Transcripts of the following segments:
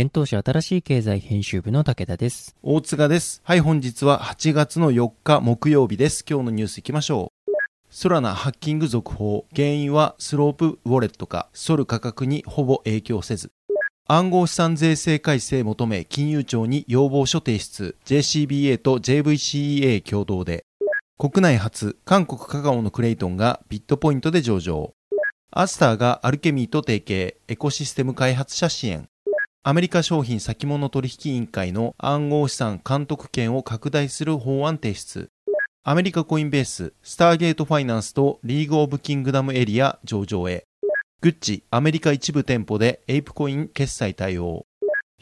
現当社新しい経済編集部の武田です。大塚です。はい、本日は8月の4日木曜日です。今日のニュースいきましょう。ソラナハッキング続報。原因はスロープウォレットか、ソル価格にほぼ影響せず。暗号資産税制改正求め金融庁に要望書提出 JCBA と JVCEA 共同で国内初韓国カカオのクレイトンがビットポイントで上場アスターがアルケミーと提携エコシステム開発者支援アメリカ商品先物取引委員会の暗号資産監督権を拡大する法案提出アメリカコインベース、スターゲートファイナンスとリーグオブキングダムアリーナ上場へ。グッチ、アメリカ一部店舗でエイプコイン決済対応。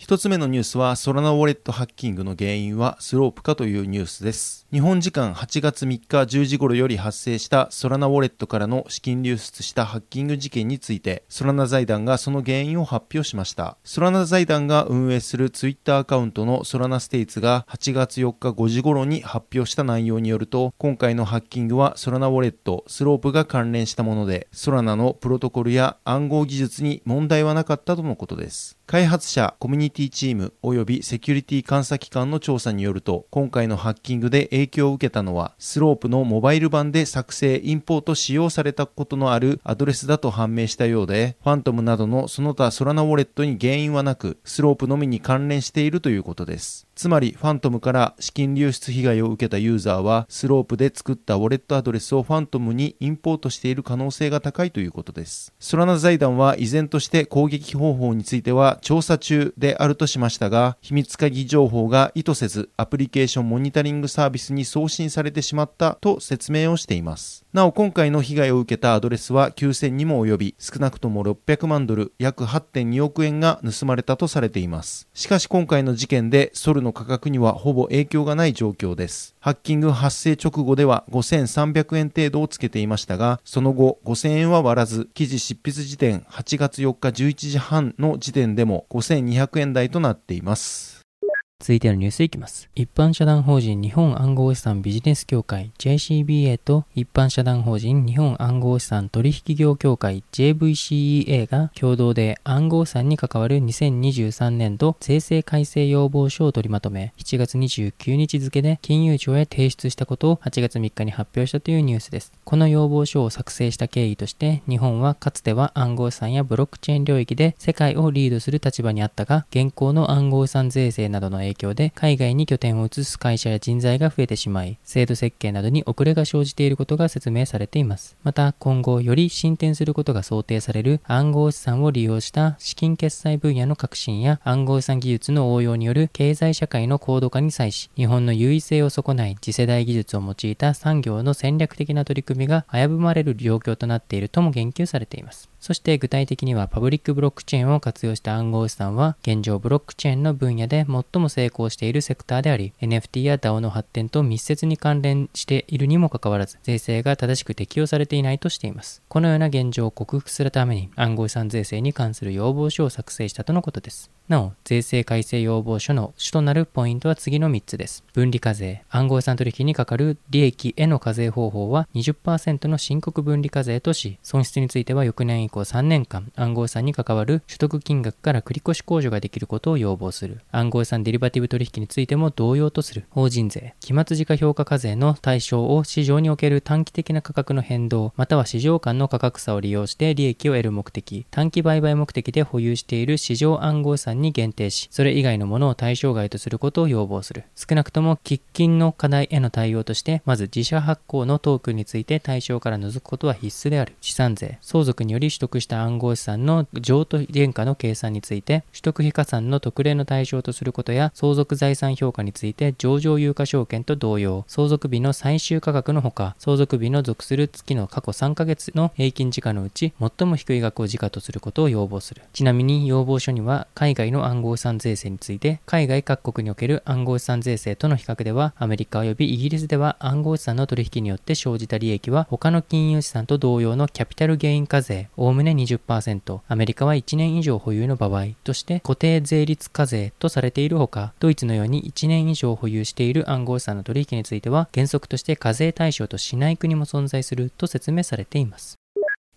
一つ目のニュースは、ソラナウォレットハッキングの原因はスロープかというニュースです。日本時間8月3日10時頃より発生したソラナウォレットからの資金流出したハッキング事件について、ソラナ財団がその原因を発表しました。ソラナ財団が運営するツイッターアカウントのソラナステータスが8月4日5時頃に発表した内容によると、今回のハッキングはソラナウォレット、スロープが関連したもので、ソラナのプロトコルや暗号技術に問題はなかったとのことです。開発者、コミュニティチーム及びセキュリティ監査機関の調査によると、今回のハッキングで影響を受けたのは、スロープのモバイル版で作成、インポート使用されたことのあるアドレスだと判明したようで、ファントムなどのその他ソラナウォレットに原因はなく、スロープのみに関連しているということです。つまり、ファントムから資金流出被害を受けたユーザーは、スロープで作ったウォレットアドレスをファントムにインポートしている可能性が高いということです。ソラナ財団は依然として攻撃方法については調査中であるとしましたが、秘密鍵情報が意図せずアプリケーションモニタリングサービスに送信されてしまったと説明をしています。なお今回の被害を受けたアドレスは9000にも及び、少なくとも600万ドル、約8.2億円が盗まれたとされています。しかし今回の事件でソルの価格にはほぼ影響がない状況です。ハッキング発生直後では5300円程度をつけていましたが、その後5000円は割らず、記事執筆時点8月4日11時半の時点でも5200円台となっています。続いてのニュースいきます。一般社団法人日本暗号資産ビジネス協会 JCBA と一般社団法人日本暗号資産取引業協会 JVCEA が共同で暗号資産に関わる2023年度税制改正要望書を取りまとめ、7月29日付で金融庁へ提出したことを8月3日に発表したというニュースです。この要望書を作成した経緯として、日本はかつては暗号資産やブロックチェーン領域で世界をリードする立場にあったが、現行の暗号資産税制などの影響で海外に拠点を移す会社や人材が増えてしまい、制度設計などに遅れが生じていることが説明されています。また、今後より進展することが想定される暗号資産を利用した資金決済分野の革新や暗号資産技術の応用による経済社会の高度化に際し、日本の優位性を損ない次世代技術を用いた産業の戦略的な取り組みが危ぶまれる状況となっているとも言及されています。そして具体的にはパブリックブロックチェーンを活用した暗号資産は現状ブロックチェーンの分野で最も成功しているセクターであり NFT や DAO の発展と密接に関連しているにもかかわらず税制が正しく適用されていないとしています。このような現状を克服するために暗号資産税制に関する要望書を作成したとのことです。なお、税制改正要望書の主となるポイントは次の3つです。分離課税、暗号資産取引にかかる利益への課税方法は20%の申告分離課税とし、損失については翌年以降3年間、暗号資産に関わる所得金額から繰越控除ができることを要望する。暗号資産デリバティブ取引についても同様とする。法人税、期末時価評価課税の対象を市場における短期的な価格の変動、または市場間の価格差を利用して利益を得る目的、短期売買目的で保有している市場暗号資産に限定し、それ以外のものを対象外とすることを要望する。少なくとも喫緊の課題への対応として、まず自社発行のトークンについて対象から除くことは必須である。資産税、相続により取得した暗号資産の譲渡原価の計算について、取得費加算の特例の対象とすることや、相続財産評価について上場有価証券と同様、相続日の最終価格のほか、相続日の属する月の過去3ヶ月の平均時価のうち、最も低い額を時価とすることを要望する。ちなみに要望書には、海外の暗号資産税制について、海外各国における暗号資産税制との比較では、アメリカ及びイギリスでは暗号資産の取引によって生じた利益は、他の金融資産と同様のキャピタルゲイン課税、おおむね20%、アメリカは1年以上保有の場合として固定税率課税とされているほか、ドイツのように1年以上保有している暗号資産の取引については、原則として課税対象としない国も存在すると説明されています。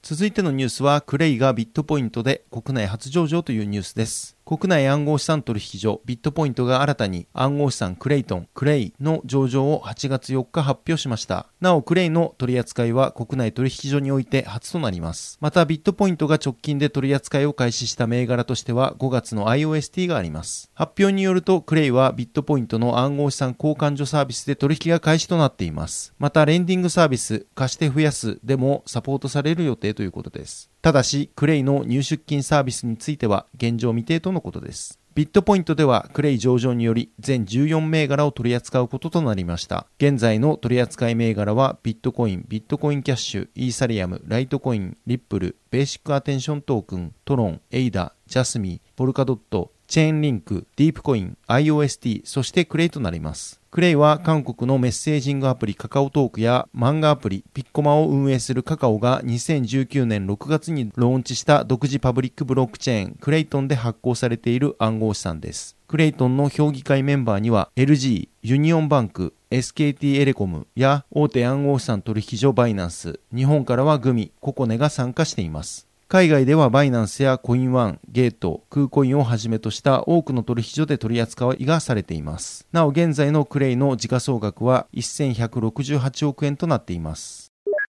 続いてのニュースは、クレイがビットポイントで国内初上場というニュースです。国内暗号資産取引所ビットポイントが新たに暗号資産クレイトン、クレイの上場を8月4日発表しました。なお、クレイの取扱いは国内取引所において初となります。また、ビットポイントが直近で取扱いを開始した銘柄としては5月の IOST があります。発表によると、クレイはビットポイントの暗号資産交換所サービスで取引が開始となっています。また、レンディングサービス、貸して増やすでもサポートされる予定ということです。ただし、クレイの入出金サービスについては現状未定とのことです。ビットポイントではクレイ上場により全14銘柄を取り扱うこととなりました。現在の取り扱い銘柄はビットコイン、ビットコインキャッシュ、イーサリアム、ライトコイン、リップル、ベーシックアテンショントークン、トロン、エイダ、ジャスミ、ポルカドット、チェーンリンク、ディープコイン、IOST、そしてクレイとなります。クレイは韓国のメッセージングアプリカカオトークや漫画アプリピッコマを運営するカカオが2019年6月にローンチした独自パブリックブロックチェーンクレイトンで発行されている暗号資産です。クレイトンの評議会メンバーには LG、ユニオンバンク、SKT エレコムや大手暗号資産取引所バイナンス、日本からはグミ、ココネが参加しています。海外ではバイナンスやコインワン、ゲート、クーコインをはじめとした多くの取引所で取り扱いがされています。なお現在のクレイの時価総額は1168億円となっています。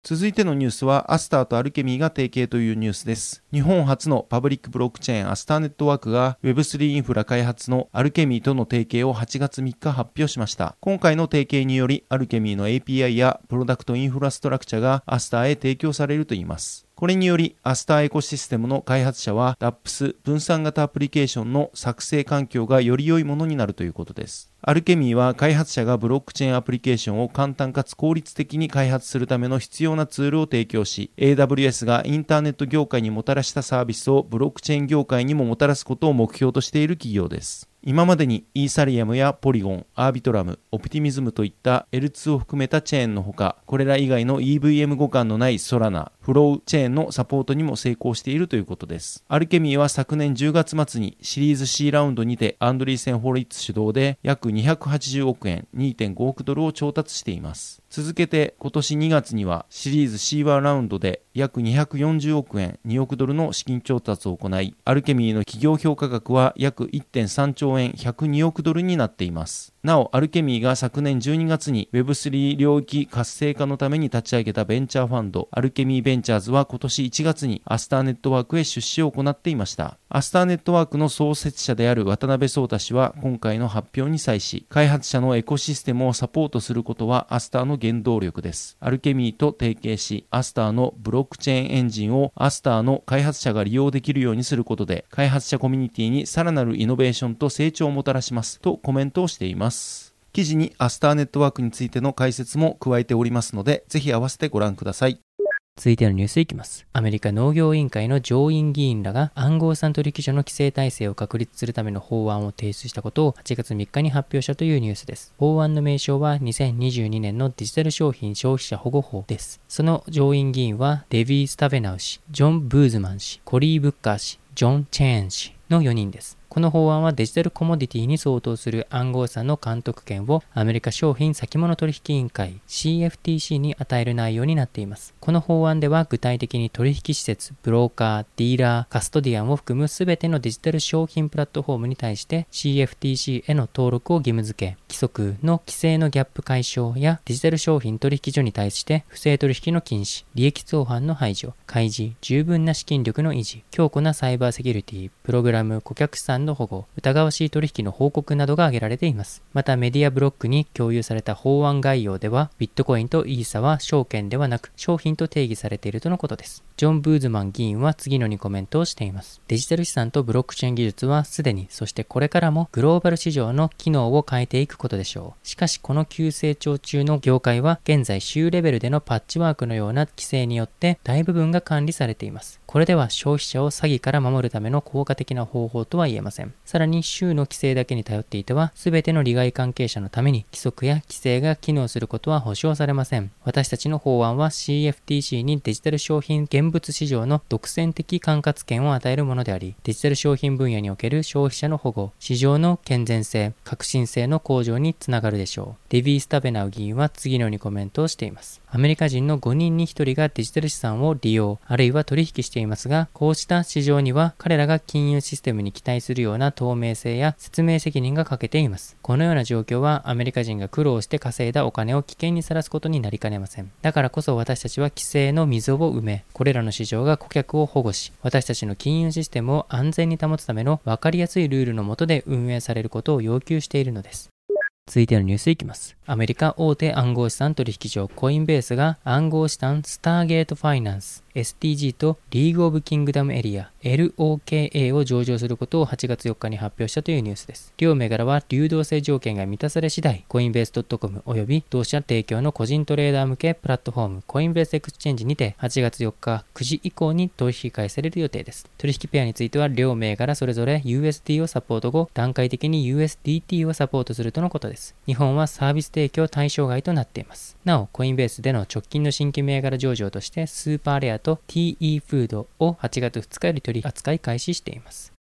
続いてのニュースは、アスターとアルケミーが提携というニュースです。日本初のパブリックブロックチェーンアスターネットワークが Web3 インフラ開発のアルケミーとの提携を8月3日発表しました。今回の提携により、アルケミーの API やプロダクトインフラストラクチャがアスターへ提供されるといいます。これにより、アスターエコシステムの開発者は、 DApps 分散型アプリケーションの作成環境がより良いものになるということです。アルケミーは開発者がブロックチェーンアプリケーションを簡単かつ効率的に開発するための必要なツールを提供し、AWS がインターネット業界にもたらしたサービスをブロックチェーン業界にももたらすことを目標としている企業です。今までにイーサリアムやポリゴン、アービトラム、オプティミズムといった L2 を含めたチェーンのほか、これら以外の EVM 互換のないソラナ、フローチェーンのサポートにも成功しているということです。アルケミーは昨年10月末にシリーズ C ラウンドにてアンドリーセン・ホリッツ主導で約280億円、2.5億ドルを調達しています。続けて今年2月にはシリーズ C1 ラウンドで約240億円、2億ドルの資金調達を行い、アルケミーの企業評価額は約1.3兆円、102億ドルになっています。なお、アルケミーが昨年12月に Web3 領域活性化のために立ち上げたベンチャーファンド、アルケミーベンチャーズは今年1月にアスターネットワークへ出資を行っていました。アスターネットワークの創設者である渡辺創太氏は今回の発表に際し、し開発者のエコシステムをサポートすることはアスターの原動力です。アルケミーと提携し、アスターのブロックチェーンエンジンをアスターの開発者が利用できるようにすることで、開発者コミュニティにさらなるイノベーションと成長をもたらしますとコメントをしています。記事にアスターネットワークについての解説も加えておりますので、ぜひ合わせてご覧ください。続いてのニュースいきます。アメリカ農業委員会の上院議員らが暗号産取引所の規制体制を確立するための法案を提出したことを8月3日に発表したというニュースです。法案の名称は2022年のデジタル商品消費者保護法です。その上院議員はデビー・スタベナウ氏、ジョン・ブーズマン氏、コリー・ブッカー氏、ジョン・チェーン氏の4人です。この法案はデジタルコモディティに相当する暗号資産の監督権をアメリカ商品先物取引委員会 CFTC に与える内容になっています。この法案では具体的に取引施設、ブローカー、ディーラー、カストディアンを含む全てのデジタル商品プラットフォームに対して CFTC への登録を義務付け、規則の規制のギャップ解消やデジタル商品取引所に対して不正取引の禁止、利益相反の排除、開示、十分な資金力の維持、強固なサイバーセキュリティ、プログラム、顧客資産の保護、疑わしい取引の報告などが挙げられています。またメディアブロックに共有された法案概要では、ビットコインとイーサは証券ではなく商品と定義されているとのことです。ジョン・ブーズマン議員は次のにコメントをしています。デジタル資産とブロックチェーン技術はすでに、そしてこれからもグローバル市場の機能を変えていくことでしょう。しかしこの急成長中の業界は現在州レベルでのパッチワークのような規制によって大部分が管理されています。これでは消費者を詐欺から守るための効果的な方法とは言えません。さらに州の規制だけに頼っていては、全ての利害関係者のために規則や規制が機能することは保証されません。私たちの法案は CFTC にデジタル商品物市場の独占的管轄権を与えるものであり、デジタル商品分野における消費者の保護、市場の健全性、革新性の向上につながるでしょう。デビー・スタベナウ議員は次のようにコメントをしています。アメリカ人の5人に1人がデジタル資産を利用、あるいは取引していますが、こうした市場には彼らが金融システムに期待するような透明性や説明責任が欠けています。このような状況はアメリカ人が苦労して稼いだお金を危険にさらすことになりかねません。だからこそ私たちは規制の溝を埋め、これらの市場が顧客を保護し、私たちの金融システムを安全に保つための分かりやすいルールの下で運営されることを要求しているのです。続いてのニュースいきます。アメリカ大手暗号資産取引所コインベースが暗号資産スターゲートファイナンス STG とリーグオブキングダムエリア LOKA を上場することを8月4日に発表したというニュースです。両銘柄は流動性条件が満たされ次第、コインベース .com 及び同社提供の個人トレーダー向けプラットフォームコインベースエクスチェンジにて8月4日9時以降に取引開始される予定です。取引ペアについては両銘柄それぞれ USD をサポート後、段階的に USDT をサポートするとのことです。日本はサービス提供対象外となっています。なお、コインベースでの直近の新規銘柄上場としてスーパーレアと TE フードを8月2日より取り扱い開始しています。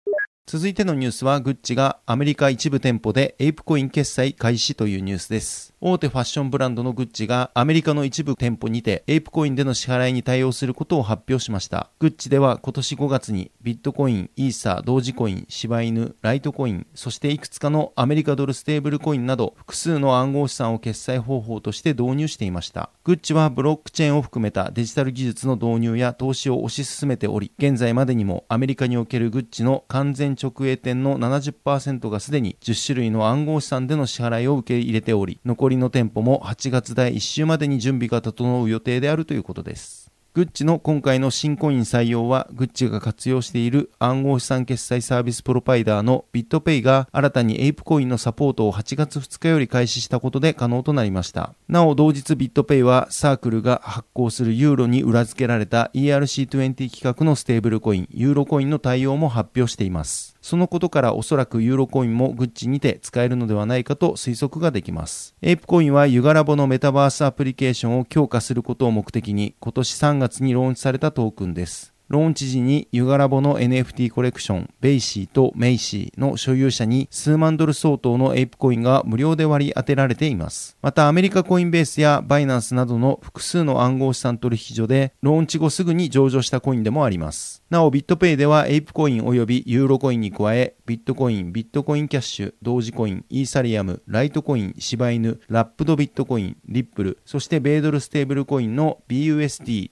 続いてのニュースは、グッチがアメリカ一部店舗でエイプコイン決済開始というニュースです。大手ファッションブランドのグッチがアメリカの一部店舗にてエイプコインでの支払いに対応することを発表しました。グッチでは今年5月にビットコイン、イーサー、ドージコイン、シバイヌ、ライトコイン、そしていくつかのアメリカドルステーブルコインなど複数の暗号資産を決済方法として導入していました。グッチはブロックチェーンを含めたデジタル技術の導入や投資を推し進めており、現在までにもアメリカにおけるグッチの完全直営店の70%がすでに10種類の暗号資産での支払いを受け入れており、残りの店舗も8月第1週までに準備が整う予定であるということです。グッチの今回の新コイン採用は、グッチが活用している暗号資産決済サービスプロパイダーのビットペイが新たにエイプコインのサポートを8月2日より開始したことで可能となりました。なお同日ビットペイはサークルが発行するユーロに裏付けられた ERC20 規格のステーブルコイン、ユーロコインの対応も発表しています。そのことからおそらくユーロコインもグッチにて使えるのではないかと推測ができます。エイプコインはユガラボのメタバースアプリケーションを強化することを目的に今年3月月にローンチされたトークンです。ローンチ時にユガラボの NFT コレクション、ベイシーとメイシーの所有者に数万ドル相当のエイプコインが無料で割り当てられています。またアメリカコインベースやバイナンスなどの複数の暗号資産取引所でローンチ後すぐに上場したコインでもあります。なおビットペイではエイプコイン及びユーロコインに加えビットコイン、ビットコインキャッシュ、ドージコイン、イーサリアム、ライトコイン、シバイヌ、ラップドビットコイン、リップル、そして米ドルステーブルコインの BUSD、